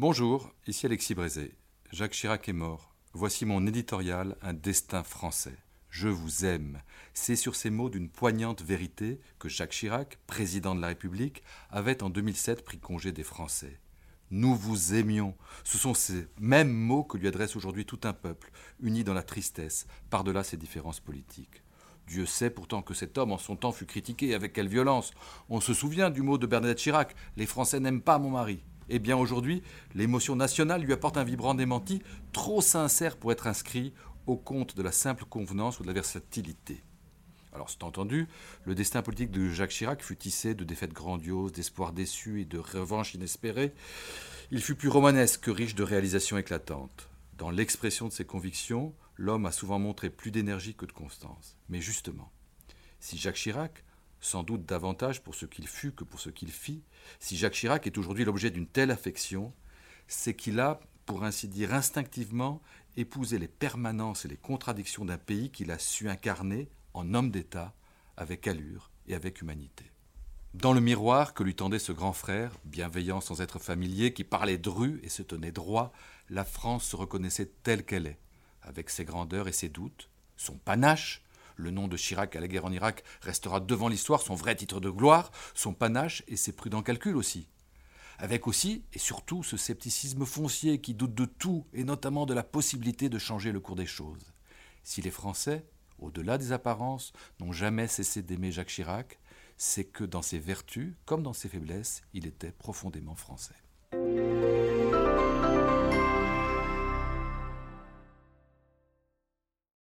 Bonjour, ici Alexis Brézé. Jacques Chirac est mort. Voici mon éditorial Un destin français. Je vous aime. C'est sur ces mots d'une poignante vérité que Jacques Chirac, président de la République, avait en 2007 pris congé des Français. Nous vous aimions. Ce sont ces mêmes mots que lui adresse aujourd'hui tout un peuple, uni dans la tristesse, par-delà ses différences politiques. Dieu sait pourtant que cet homme en son temps fut critiqué, avec quelle violence. On se souvient du mot de Bernadette Chirac Les Français n'aiment pas mon mari. Eh bien aujourd'hui, l'émotion nationale lui apporte un vibrant démenti, trop sincère pour être inscrit au compte de la simple convenance ou de la versatilité. Alors, c'est entendu, le destin politique de Jacques Chirac fut tissé de défaites grandioses, d'espoirs déçus et de revanches inespérées. Il fut plus romanesque que riche de réalisations éclatantes. Dans l'expression de ses convictions, l'homme a souvent montré plus d'énergie que de constance. Mais justement, si Jacques Chirac, sans doute davantage pour ce qu'il fut que pour ce qu'il fit, si Jacques Chirac est aujourd'hui l'objet d'une telle affection, c'est qu'il a, pour ainsi dire instinctivement, épousé les permanences et les contradictions d'un pays qu'il a su incarner en homme d'État, avec allure et avec humanité. Dans le miroir que lui tendait ce grand frère, bienveillant sans être familier, qui parlait dru et se tenait droit, la France se reconnaissait telle qu'elle est, avec ses grandeurs et ses doutes, son panache, le nom de Chirac à la guerre en Irak restera devant l'histoire son vrai titre de gloire, son panache et ses prudents calculs aussi. Avec aussi et surtout ce scepticisme foncier qui doute de tout et notamment de la possibilité de changer le cours des choses. Si les Français, au-delà des apparences, n'ont jamais cessé d'aimer Jacques Chirac, c'est que dans ses vertus comme dans ses faiblesses, il était profondément français.